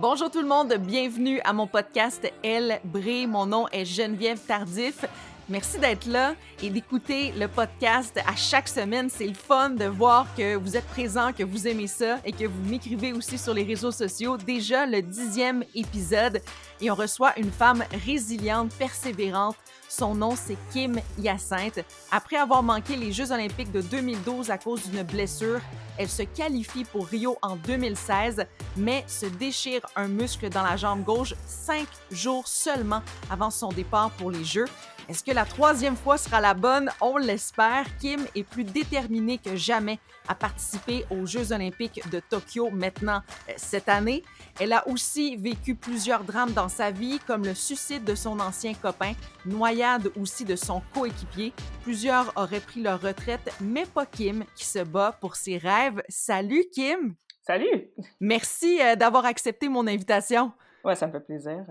Bonjour tout le monde, bienvenue à mon podcast Elle brille. Mon nom est Geneviève Tardif. Merci d'être là et d'écouter le podcast à chaque semaine. C'est le fun de voir que vous êtes présent, que vous aimez ça et que vous m'écrivez aussi sur les réseaux sociaux. Déjà le dixième épisode et on reçoit une femme résiliente, persévérante. Son nom, c'est Kim Hyacinthe. Après avoir manqué les Jeux olympiques de 2012 à cause d'une blessure, elle se qualifie pour Rio en 2016, mais se déchire un muscle dans la jambe gauche cinq jours seulement avant son départ pour les Jeux. Est-ce que la troisième fois sera la bonne? On l'espère. Kim est plus déterminée que jamais à participer aux Jeux olympiques de Tokyo maintenant euh, cette année. Elle a aussi vécu plusieurs drames dans sa vie, comme le suicide de son ancien copain, noyade aussi de son coéquipier. Plusieurs auraient pris leur retraite, mais pas Kim, qui se bat pour ses rêves. Salut Kim! Salut! Merci euh, d'avoir accepté mon invitation. Ouais, ça me fait plaisir.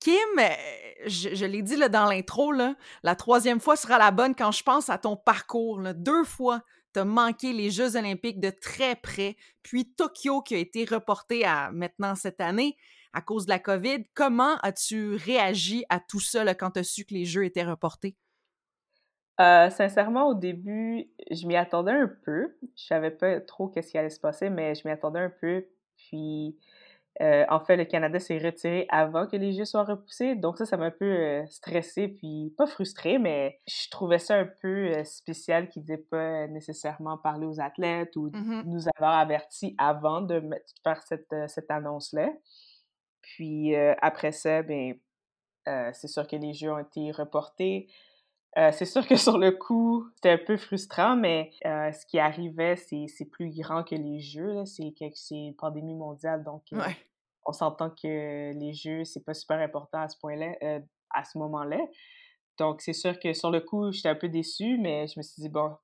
Kim, euh, je, l'ai dit là, dans l'intro, la troisième fois sera la bonne quand je pense à ton parcours. Deux fois, tu as manqué les Jeux olympiques de très près, puis Tokyo qui a été reporté à maintenant cette année à cause de la COVID. Comment as-tu réagi à tout ça quand tu as su que les Jeux étaient reportés? Euh, sincèrement, au début, je m'y attendais un peu. Je savais pas trop qu'est-ce qui allait se passer, mais je m'y attendais un peu. Puis euh, en fait, le Canada s'est retiré avant que les Jeux soient repoussés. Donc ça, ça m'a un peu euh, stressé, puis pas frustré, mais je trouvais ça un peu euh, spécial qu'ils n'aient pas nécessairement parlé aux athlètes ou mm-hmm. nous avoir avertis avant de faire cette, cette annonce-là. Puis après ça, ben, c'est sûr que les Jeux ont été reportés. c'est sûr que sur le coup, c'était un peu frustrant, mais ce qui arrivait, c'est plus grand que les Jeux. C'est une pandémie mondiale, donc on s'entend que les jeux, c'est pas super important à ce point-là, à ce moment-là. Donc, c'est sûr que sur le coup, j'étais un peu déçue, mais je me suis dit, bon,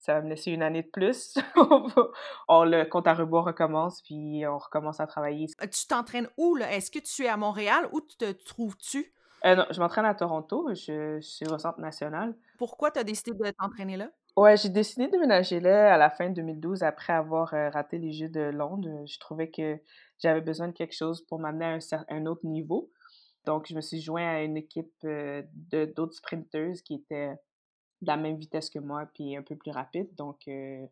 ça va me laisser une année de plus. on, le compte à rebours recommence, puis on recommence à travailler. Euh, tu t'entraînes où, là? Est-ce que tu es à Montréal? Où te trouves-tu? Euh, non, je m'entraîne à Toronto. Je, suis au Centre national. Pourquoi tu as décidé de t'entraîner là? Ouais, j'ai décidé de déménager là à la fin de 2012 après avoir raté les Jeux de Londres. Je trouvais que j'avais besoin de quelque chose pour m'amener à un, un, autre niveau. Donc, je me suis joint à une équipe euh, de d'autres sprinteuses qui étaient de la même vitesse que moi, puis un peu plus rapide. Donc, euh,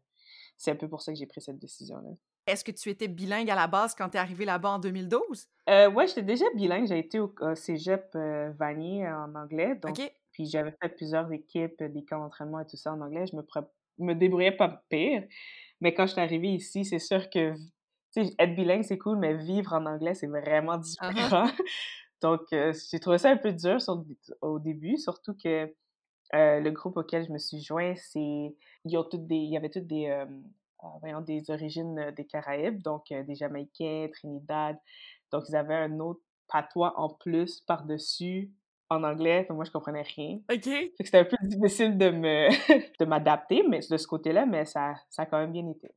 c'est un peu pour ça que j'ai pris cette décision-là. Est-ce que tu étais bilingue à la base quand tu es arrivé là-bas en 2012? Euh, oui, j'étais déjà bilingue. J'ai été au, cégep euh, Vanier en anglais. Donc, Puis j'avais fait plusieurs équipes, des camps d'entraînement et tout ça en anglais. Je me, me débrouillais pas pire. Mais quand je suis arrivée ici, c'est sûr que être bilingue, c'est cool, mais vivre en anglais, c'est vraiment uh-huh. différent. Donc, euh, j'ai trouvé ça un peu dur au début, surtout que euh, le groupe auquel je me suis joint, c'est. Ils ont toutes des. Il y avait toutes des. Euh, ah, des origines des Caraïbes, donc des Jamaïcains, Trinidad. Donc, ils avaient un autre patois en plus par-dessus en anglais, moi je comprenais rien. OK. C'était un peu difficile de me de m'adapter mais de ce côté-là, mais ça, ça a quand même bien été.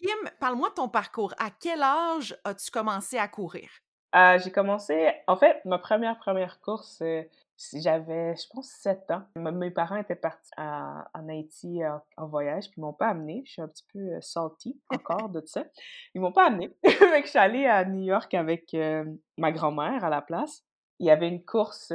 Kim, parle-moi de ton parcours. À quel âge as-tu commencé à courir? Euh, j'ai commencé, en fait, ma première première course, euh, j'avais, je pense, 7 ans. mes parents étaient partis en Haïti en, voyage, puis ils m'ont pas amené. Je suis un petit peu euh, salty encore de ça. Ils m'ont pas amené. je suis allée à New York avec ma grand-mère à la place. Il y avait une course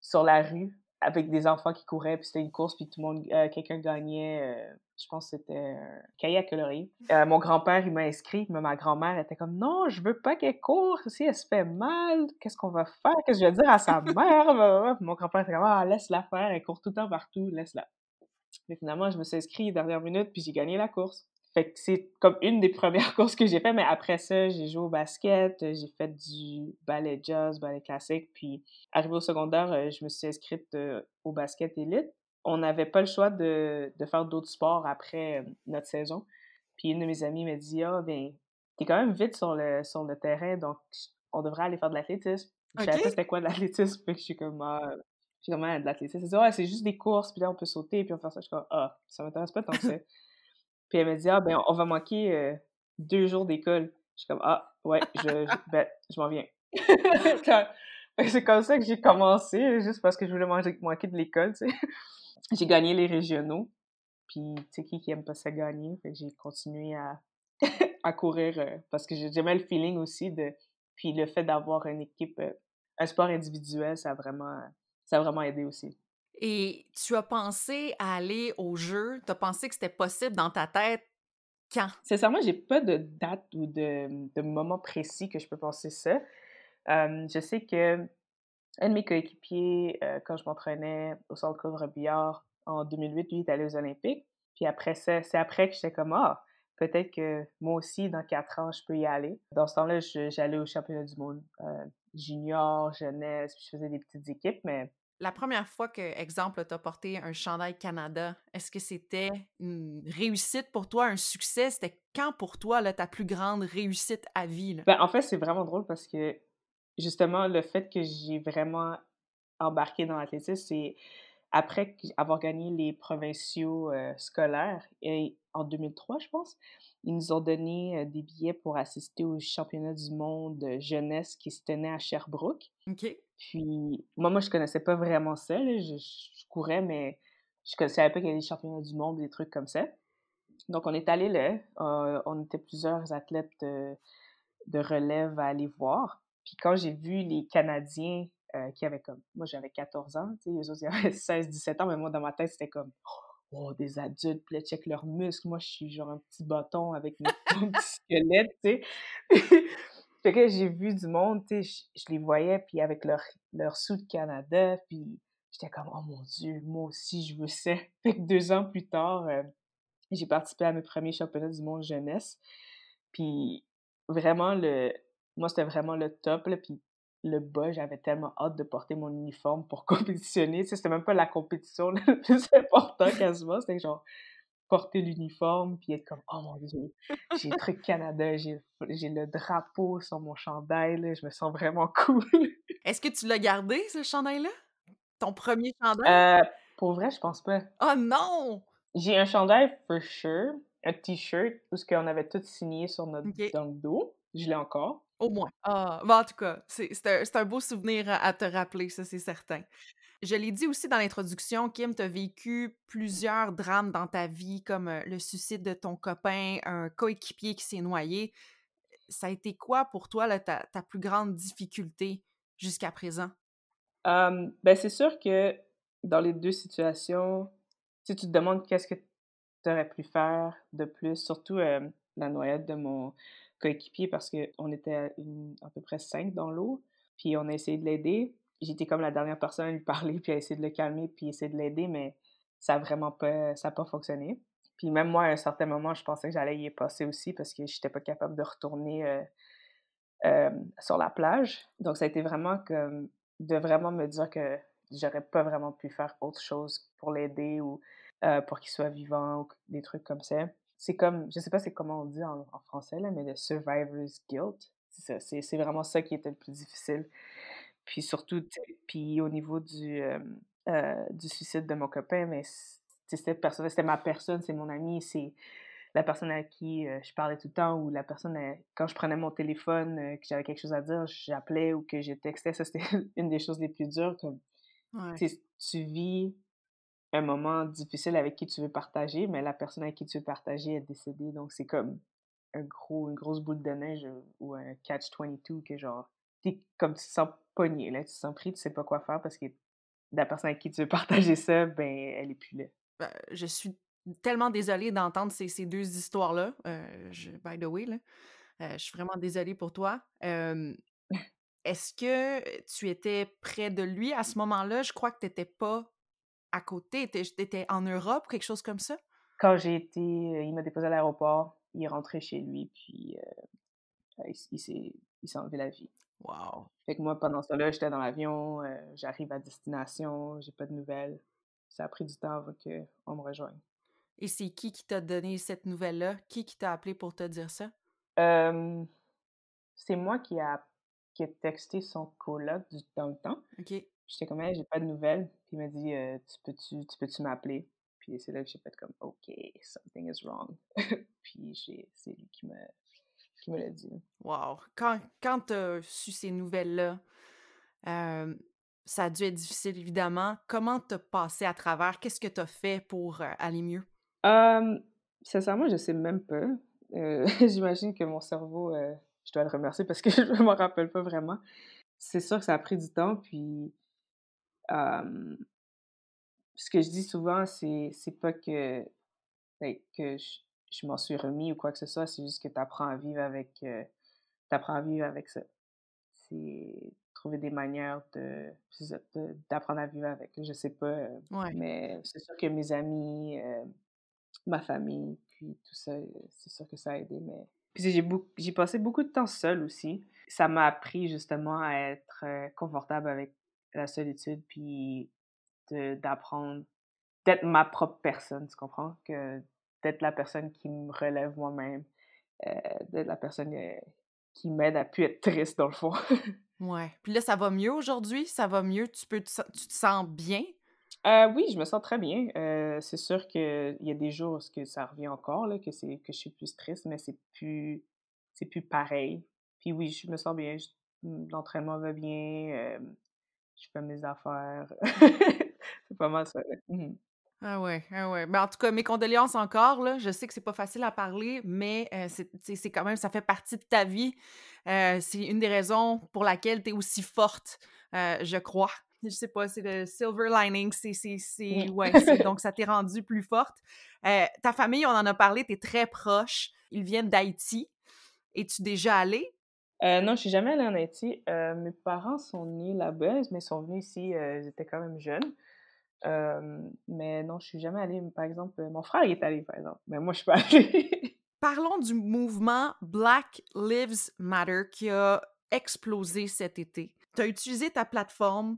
sur la rue avec des enfants qui couraient, puis c'était une course, puis tout le monde, quelqu'un gagnait je pense que c'était un cahier à colorier. Euh, mon grand-père, il m'a inscrit, mais ma grand-mère était comme non, je veux pas qu'elle court. Si elle se fait mal, qu'est-ce qu'on va faire? Qu'est-ce que je vais dire à sa mère? mon grand-père était comme ah, laisse-la faire, elle court tout le temps partout, laisse-la. Mais finalement, je me suis inscrit dernière minute, puis j'ai gagné la course. Fait que c'est comme une des premières courses que j'ai fait, mais après ça, j'ai joué au basket, j'ai fait du ballet jazz, ballet classique, puis arrivé au secondaire, euh, je me suis inscrite euh, au basket élite on n'avait pas le choix de, faire d'autres sports après euh, notre saison. Puis une de mes amies m'a dit Ah, ben, t'es quand même vite sur le, sur le terrain, donc on devrait aller faire de l'athlétisme. Je savais pas c'était quoi de l'athlétisme, je suis comme Ah, j'ai comme de l'athlétisme. Dit Ouais, c'est juste des courses, puis là on peut sauter, puis on fait ça. Je suis comme Ah, ça m'intéresse pas tant que ça. puis elle m'a dit Ah, ben, on va manquer euh, deux jours d'école. Je suis comme Ah, ouais, je, je, ben, je m'en viens. c'est comme ça que j'ai commencé, juste parce que je voulais manger, manquer de l'école, tu sais j'ai gagné les régionaux. Puis, tu sais, qui, qui aime pas ça gagner? J'ai continué à, à courir euh, parce que j'aimais le feeling aussi de Puis le fait d'avoir une équipe, euh, un sport individuel, ça a vraiment, ça a vraiment aidé aussi. Et tu as pensé à aller au jeu? Tu as pensé que c'était possible dans ta tête? Quand? Sincèrement, j'ai pas de date ou de, de, moment précis que je peux penser ça. je sais que un de mes coéquipiers, quand je m'entraînais au centre Claude Billard en 2008, lui, est allé aux Olympiques. Puis après ça, c'est après que j'étais comme, ah, peut-être que moi aussi, dans quatre ans, je peux y aller. Dans ce temps-là, j'allais au championnat du monde junior, jeunesse, puis je faisais des petites équipes, mais... La première fois que, exemple, tu as porté un chandail Canada, est-ce que c'était une réussite pour toi, un succès? C'était quand pour toi, là, ta plus grande réussite à vie? Ben, en fait, c'est vraiment drôle parce que, justement, le fait que j'ai vraiment embarqué dans l'athlétisme, c'est après avoir gagné les provinciaux euh, scolaires, et en 2003, je pense, ils nous ont donné euh, des billets pour assister au championnat du monde jeunesse qui se tenait à Sherbrooke. OK. Puis, moi, moi, je connaissais pas vraiment ça. Je, courais, mais je ne savais pas qu'il y avait des championnats du monde, des trucs comme ça. Donc, on est allé là. Euh, on était plusieurs athlètes de relève à aller voir. Puis quand j'ai vu les Canadiens euh, qui avaient comme. Moi, j'avais 14 ans, eux autres, ils avaient 16, 17 ans, mais moi, dans ma tête, c'était comme. Oh, des adultes, puis là, check leurs muscles. Moi, je suis genre un petit bâton avec mes petits squelettes, tu sais. Fait que j'ai vu du monde, tu sais, je, les voyais, puis avec leur, leur sous de Canada, puis j'étais comme, oh mon Dieu, moi aussi, je veux ça. Fait que deux ans plus tard, euh, j'ai participé à mes premiers championnats du monde jeunesse. Puis vraiment, le, moi, c'était vraiment le top, là, puis le bas, j'avais tellement hâte de porter mon uniforme pour compétitionner. Tu c'était même pas la compétition le plus important quasiment. C'était genre porter l'uniforme puis être comme oh mon dieu j'ai le truc Canada j'ai le drapeau sur mon chandail là, je me sens vraiment cool. Est-ce que tu l'as gardé ce chandail là ton premier chandail? Euh, pour vrai je pense pas. Oh non! J'ai un chandail for sure un t-shirt où ce qu'on avait tout signé sur notre dans le dos. Je l'ai encore. Au moins. Ah, bah, en tout cas, c'est un, un, beau souvenir à, te rappeler, ça, c'est certain. Je l'ai dit aussi dans l'introduction, Kim, tu as vécu plusieurs drames dans ta vie, comme le suicide de ton copain, un coéquipier qui s'est noyé. Ça a été quoi pour toi là, ta, ta plus grande difficulté jusqu'à présent? ben, c'est sûr que dans les deux situations, si tu te demandes qu'est-ce que tu aurais pu faire de plus, surtout la noyade de mon, coéquipier parce qu'on était à, peu près cinq dans l'eau. Puis on a essayé de l'aider. J'étais comme la dernière personne à lui parler, puis à essayer de le calmer, puis essayer de l'aider, mais ça n'a vraiment pas, ça pas fonctionné. Puis même moi, à un certain moment, je pensais que j'allais y passer aussi parce que je n'étais pas capable de retourner euh, euh, sur la plage. Donc ça a été vraiment comme de vraiment me dire que j'aurais pas vraiment pu faire autre chose pour l'aider ou euh, pour qu'il soit vivant ou des trucs comme ça c'est comme, je sais pas c'est comment on dit en, français, là, mais le survivor's guilt. C'est vraiment ça qui était le plus difficile. Puis surtout, puis au niveau du, euh, euh, du suicide de mon copain, mais c'était c'était ma personne, c'est mon ami, c'est la personne à qui euh, je parlais tout le temps ou la personne, quand je prenais mon téléphone, que j'avais quelque chose à dire, j'appelais ou que je textais. Ça, c'était une des choses les plus dures. Comme, Tu vis un moment difficile avec qui tu veux partager, mais la personne avec qui tu veux partager est décédée. Donc, c'est comme un gros, une grosse boule de neige euh, ou un catch-22 que genre, t'es comme tu te sens pogné, là, tu te sens pris, tu sais pas quoi faire parce que la personne avec qui tu veux partager ça, ben, elle est plus là. Ben, je suis tellement désolée d'entendre ces, ces, deux histoires-là. Euh, by the way, là. Euh, je suis vraiment désolée pour toi. Est-ce que tu étais près de lui à ce moment-là? Je crois que tu n'étais pas à côté? T'étais en Europe quelque chose comme ça? Quand j'ai été, euh, il m'a déposé à l'aéroport, il est rentré chez lui, puis euh, il, s'est enlevé la vie. Wow. Fait que moi, pendant ce temps-là, j'étais dans l'avion, euh, j'arrive à destination, j'ai pas de nouvelles. Ça a pris du temps avant qu'on me rejoigne. Et c'est qui qui t'a donné cette nouvelle-là? Qui qui t'a appelé pour te dire ça? c'est moi qui a, qui a texté son coloc dans le temps. OK. J'étais comme, j'ai pas de nouvelles. Puis il m'a dit, euh, tu peux-tu tu peux m'appeler? Puis c'est là que j'ai fait comme, OK, something is wrong. puis c'est lui qui me, qui me l'a dit. Wow. Quand, quand tu as su ces nouvelles-là, euh, ça a dû être difficile, évidemment. Comment t'as passé à travers? Qu'est-ce que tu as fait pour euh, aller mieux? Sincèrement, je sais même pas. J'imagine que mon cerveau je dois le remercier parce que je ne m'en rappelle pas vraiment. C'est sûr que ça a pris du temps, puis ce que je dis souvent, c'est pas que, ben, que je, m'en suis remis ou quoi que ce soit, c'est juste que tu apprends à vivre avec euh, à vivre avec ça. C'est trouver des manières de d'apprendre à vivre avec. Je sais pas, euh, mais c'est sûr que mes amis, euh, ma famille, puis tout ça, c'est sûr que ça a aidé. Mais puis j'ai j'ai passé beaucoup de temps seule aussi. Ça m'a appris justement à être confortable avec la solitude, puis d'apprendre d'être ma propre personne, tu comprends? Que d'être la personne qui me relève moi-même, euh, d'être la personne euh, qui m'aide à plus être triste, dans le fond. ouais. Puis là, ça va mieux aujourd'hui? Ça va mieux? Tu, peux, tu, te sens bien? Euh, oui, je me sens très bien. c'est sûr qu'il y a des jours où ça revient encore, là, que, c'est, que je suis plus triste, mais c'est plus, c'est plus pareil. Puis oui, je me sens bien. l'entraînement va bien. je fais mes affaires. c'est pas mal ça. Ah ouais, ah ouais. Mais en tout cas, mes condoléances encore, là. Je sais que c'est pas facile à parler, mais c'est quand même, ça fait partie de ta vie. c'est une des raisons pour laquelle tu es aussi forte, je crois. Je sais pas, c'est le silver lining, c'est... Ouais, donc ça t'est rendu plus forte. ta famille, on en a parlé, tu es très proche. Ils viennent d'Haïti. Es-tu déjà allée? non, je suis jamais allée en Haïti. mes parents sont nés là-bas, mais ils sont venus ici, ils étaient quand même jeunes mais non, je suis jamais allée. Par exemple, mon frère il est allé, par exemple, mais moi, je suis pas allée. Parlons du mouvement Black Lives Matter qui a explosé cet été. Tu as utilisé ta plateforme,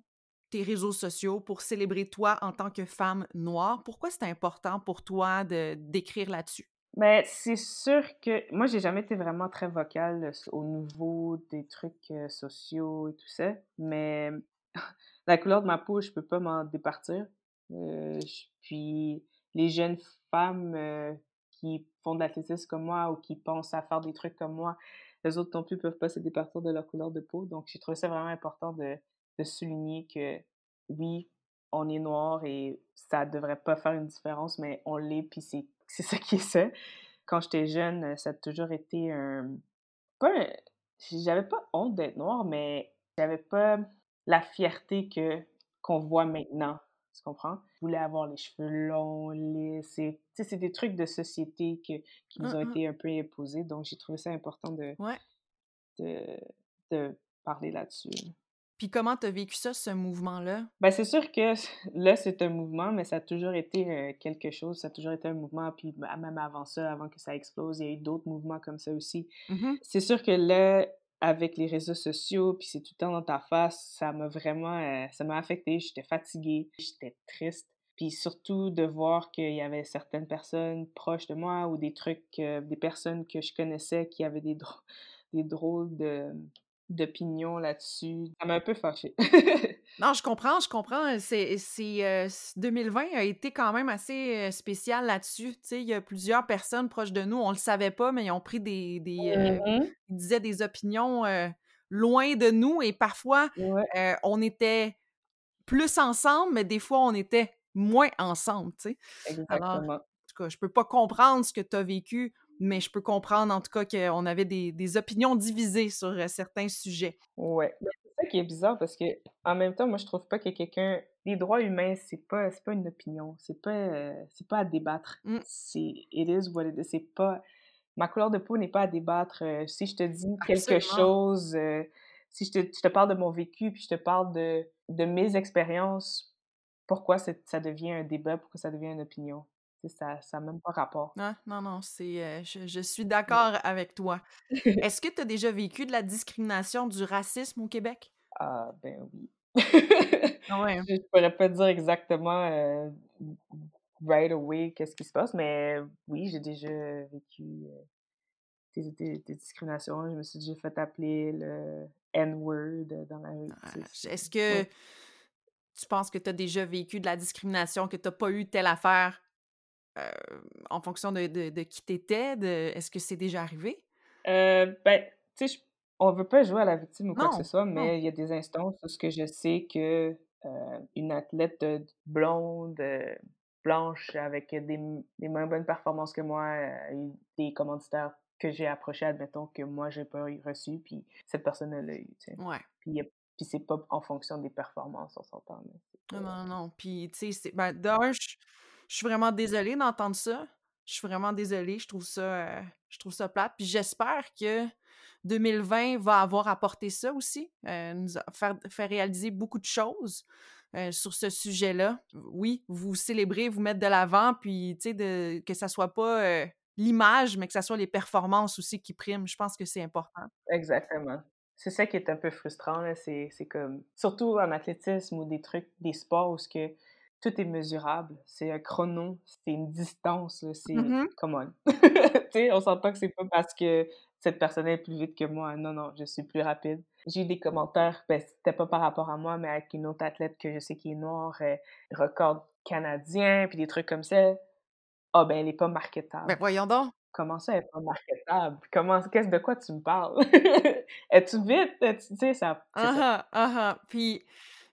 tes réseaux sociaux pour célébrer toi en tant que femme noire. Pourquoi c'est important pour toi de d'écrire là-dessus? Mais ben, c'est sûr que moi, j'ai jamais été vraiment très vocale au niveau des trucs sociaux et tout ça, mais la couleur de ma peau, je peux pas m'en départir. Euh, puis les jeunes femmes euh, qui font de l'athlétisme comme moi ou qui pensent à faire des trucs comme moi, les autres non plus peuvent pas se départir de leur couleur de peau. Donc, j'ai trouvé ça vraiment important de, souligner que oui, on est noir et ça devrait pas faire une différence, mais on l'est, puis c'est, c'est ça qui est ça. Quand j'étais jeune, ça a toujours été un... Pas J'avais pas honte d'être noir, mais j'avais pas la fierté que qu'on voit maintenant. Tu comprends? Je voulais avoir les cheveux longs, lisses. C'est des trucs de société que, qui nous ont mmh été un peu imposés. Donc, j'ai trouvé ça important de, de, de parler là-dessus. Puis comment tu as vécu ça, ce mouvement-là? Ben c'est sûr que là, c'est un mouvement, mais ça a toujours été euh, quelque chose, ça a toujours été un mouvement, puis même avant ça, avant que ça explose, il y a eu d'autres mouvements comme ça aussi. Mmh c'est sûr que là, avec les réseaux sociaux, puis c'est tout le temps dans ta face, ça m'a vraiment, euh, ça m'a affecté. J'étais fatiguée, j'étais triste. Puis surtout de voir qu'il y avait certaines personnes proches de moi ou des trucs, des personnes que je connaissais qui avaient des drôles de, d'opinion là-dessus. Ça m'a un peu fâchée. non, je comprends, je comprends. C'est, 2020 euh, a été quand même assez euh, spécial là-dessus. il y a plusieurs personnes proches de nous, on le savait pas, mais ils ont pris des... des euh, mmh ils disaient des opinions loin de nous et parfois, on était plus ensemble, mais des fois, on était moins ensemble, tu sais. Exactement. en tout cas, je peux pas comprendre ce que tu as vécu mais je peux comprendre en tout cas qu'on avait des, des, opinions divisées sur euh, certains sujets. Ouais. C'est ça qui est bizarre parce que en même temps, moi je trouve pas que quelqu'un. Les droits humains, c'est pas, pas une opinion. C'est pas, euh, c'est pas à débattre. Mmh. C'est. It is what it is. C'est pas. Ma couleur de peau n'est pas à débattre. Euh, si je te dis quelque chose, si je te, je te, parle de mon vécu, puis je te parle de, de mes expériences, pourquoi ça devient un débat, pourquoi ça devient une opinion? Ça n'a même pas rapport. Non, non, non, c'est, euh, je, suis d'accord avec toi. Est-ce que tu as déjà vécu de la discrimination, du racisme au Québec? Ah, ben oui. ah ouais. Je ne pourrais pas dire exactement euh, right away qu'est-ce qui se passe, mais oui, j'ai déjà vécu euh, des, discriminations. Je me suis déjà fait appeler le N-word dans la rue. Ah, est-ce que tu penses que tu as déjà vécu de la discrimination, que tu n'as pas eu telle affaire? Euh, en fonction de, de, qui t'étais? Est-ce que c'est déjà arrivé? Euh, ben, tu sais, on veut pas jouer à la victime ou quoi que ce soit, mais il y a des instances où ce que je sais que euh, une athlète blonde, blanche avec des, des moins bonnes performances que moi, euh, des commanditaires que j'ai approchés, admettons, que moi, j'ai pas reçu, puis cette personne-là l'a eu, tu sais. Ouais. Puis, puis c'est pas en fonction des performances, on s'entend. Non, non, non. Puis, tu sais, ben, d'un, je suis vraiment désolée d'entendre ça. Je suis vraiment désolée. Je trouve ça, euh, je trouve ça plate. Puis j'espère que 2020 va avoir apporté ça aussi, euh, nous faire, réaliser beaucoup de choses. Euh, sur ce sujet-là. Oui, vous célébrez, vous mettre de l'avant, puis sais, que ça soit pas l'image, mais que ça soit les performances aussi qui priment. Je pense que c'est important. Exactement. C'est ça qui est un peu frustrant, c'est comme, surtout en athlétisme ou des trucs, des sports où ce que tout est mesurable. C'est un chrono, c'est une distance, c'est, mm-hmm. come on. tu on s'entend que c'est pas parce que cette personne est plus vite que moi. Non, non, je suis plus rapide. J'ai eu des commentaires, ben, c'était pas par rapport à moi, mais avec une autre athlète que je sais qui est noire, euh, record canadien, puis des trucs comme ça. Ah, ben, elle est pas marketable. Ben, voyons donc. Comment ça, elle est pas marketable? Comment, qu'est-ce de quoi tu me parles? Es-tu vite? Tu sais, ça. Ah, ah, ah, Puis,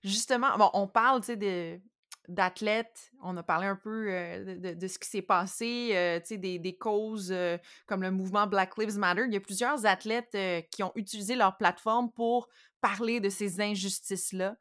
justement, bon, on parle, tu sais, de d'athlètes. On a parlé un peu euh, de, ce qui s'est passé, euh, des, causes euh, comme le mouvement Black Lives Matter. Il y a plusieurs athlètes qui ont utilisé leur plateforme pour parler de ces injustices-là,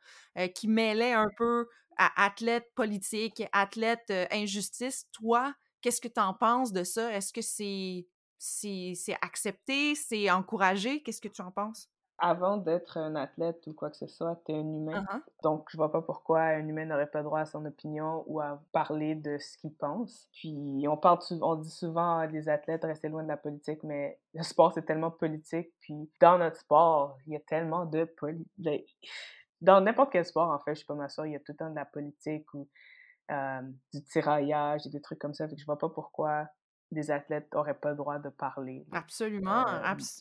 qui mêlaient un peu à athlètes politiques, athlètes injustice. Toi, qu'est-ce que tu en penses de ça? Est-ce que c'est c'est accepté, c'est encouragé? Qu'est-ce que tu en penses? Avant d'être un athlète ou quoi que ce soit, tu es un humain. Uh-huh. Donc, je vois pas pourquoi un humain n'aurait pas droit à son opinion ou à parler de ce qu'il pense. Puis, on, parle, on dit souvent des athlètes, rester loin de la politique, mais le sport, c'est tellement politique. Puis, dans notre sport, il y a tellement de politique. Dans n'importe quel sport, en fait, je suis pas ma soeur, il y a tout le temps de la politique ou euh, du tiraillage et des trucs comme ça. Fait que je vois pas pourquoi des athlètes n'auraient pas le droit de parler. Absolument.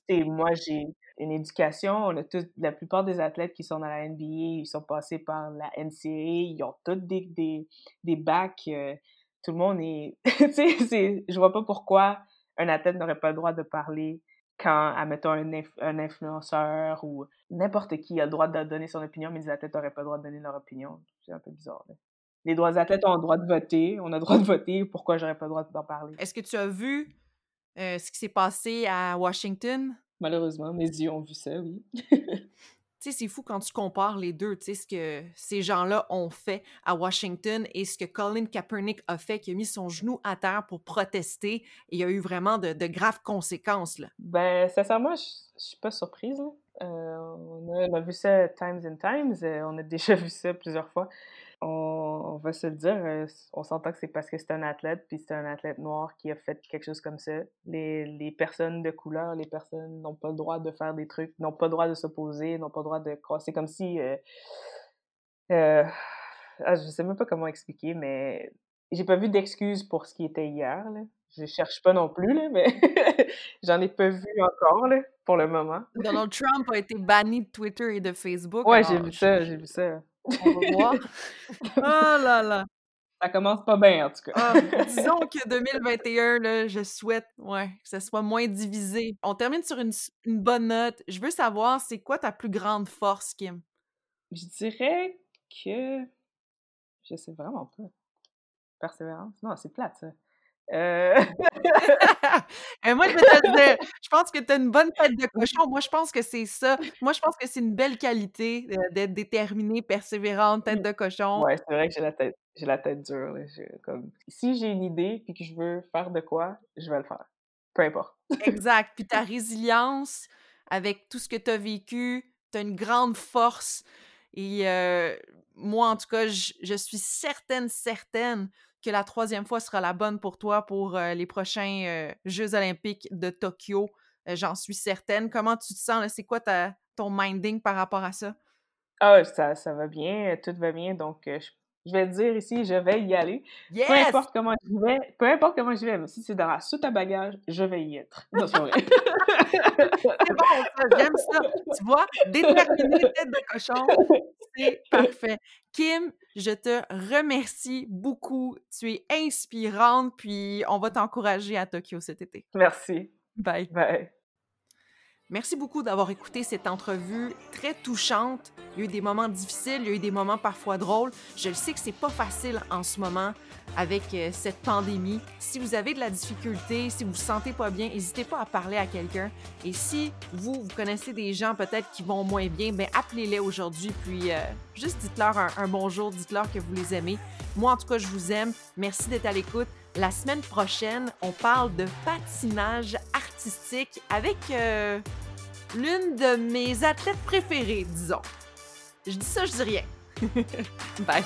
et moi, j'ai une éducation. On a la plupart des athlètes qui sont dans la NBA, ils sont passés par la NCAA. Ils ont tous des, des, des bacs. Euh, tout le monde est... tu sais, je vois pas pourquoi un athlète n'aurait pas le droit de parler quand, admettons, un, un influenceur ou n'importe qui a le droit de donner son opinion, mais les athlètes n'auraient pas le droit de donner leur opinion. C'est un peu bizarre. Les droits athlètes ont le droit de voter. On a le droit de voter. Pourquoi j'aurais pas le droit d'en parler? Est-ce que tu as vu euh, ce qui s'est passé à Washington? Malheureusement, mes yeux ont vu ça, oui. tu sais, c'est fou quand tu compares les deux, tu sais, ce que ces gens-là ont fait à Washington et ce que Colin Kaepernick a fait, qui a mis son genou à terre pour protester et il y a eu vraiment de, graves conséquences, là. Ben, sincèrement, je, suis pas surprise, euh, on, a, vu ça times and times, euh, on a déjà vu ça plusieurs fois on, va se le dire, euh, on s'entend que c'est parce que c'est un athlète, puis c'est un athlète noir qui a fait quelque chose comme ça. Les, les personnes de couleur, les personnes n'ont pas le droit de faire des trucs, n'ont pas le droit de s'opposer, n'ont pas le droit de croire. C'est comme si... Euh, euh, ah, je sais même pas comment expliquer, mais j'ai pas vu d'excuses pour ce qui était hier. Là. Je cherche pas non plus, là, mais j'en ai pas vu encore là, pour le moment. Donald Trump a été banni de Twitter et de Facebook. Ouais, j'ai vu ça, j'ai vu ça. On va voir. oh là là. Ça commence pas bien, en tout cas. Ah, disons que 2021, là, je souhaite ouais, que ça soit moins divisé. On termine sur une, une bonne note. Je veux savoir, c'est quoi ta plus grande force, Kim? Je dirais que... Je sais vraiment pas. Persévérance? Non, c'est plate, ça. Euh... Et moi, je vais te dire, je pense que tu as une bonne tête de cochon. Moi, je pense que c'est ça. Moi, je pense que c'est une belle qualité d'être déterminée, persévérante, tête de cochon. Ouais, c'est vrai que j'ai la tête, j'ai la tête dure. Comme... Si j'ai une idée et que je veux faire de quoi, je vais le faire. Peu importe. exact. Puis ta résilience avec tout ce que tu as vécu, tu as une grande force. Et euh, moi, en tout cas, je, je suis certaine, certaine que la troisième fois sera la bonne pour toi pour euh, les prochains euh, Jeux olympiques de Tokyo. Euh, j'en suis certaine. Comment tu te sens? C'est quoi ta, ton minding par rapport à ça? Ah, ça, ça va bien, tout va bien. Donc, je, vais te dire ici, je vais y aller. Peu importe comment je vais, peu importe comment je vais, mais si c'est dans la soute à bagages, je vais y être. c'est bon, ça, j'aime ça. Tu vois, déterminé, tête de cochon, c'est parfait. Kim, je te remercie beaucoup. Tu es inspirante, puis on va t'encourager à Tokyo cet été. Merci. Bye. Bye. Merci beaucoup d'avoir écouté cette entrevue très touchante. Il y a eu des moments difficiles, il y a eu des moments parfois drôles. Je le sais que c'est pas facile en ce moment avec euh, cette pandémie. Si vous avez de la difficulté, si vous vous sentez pas bien, n'hésitez pas à parler à quelqu'un. Et si vous, vous connaissez des gens peut-être qui vont moins bien, ben appelez-les aujourd'hui, puis euh, juste dites-leur un, bonjour, dites-leur que vous les aimez. Moi, en tout cas, je vous aime. Merci d'être à l'écoute. La semaine prochaine, on parle de patinage artistique avec euh, l'une de mes athlètes préférées, disons. Je dis ça, je dis rien. Bye.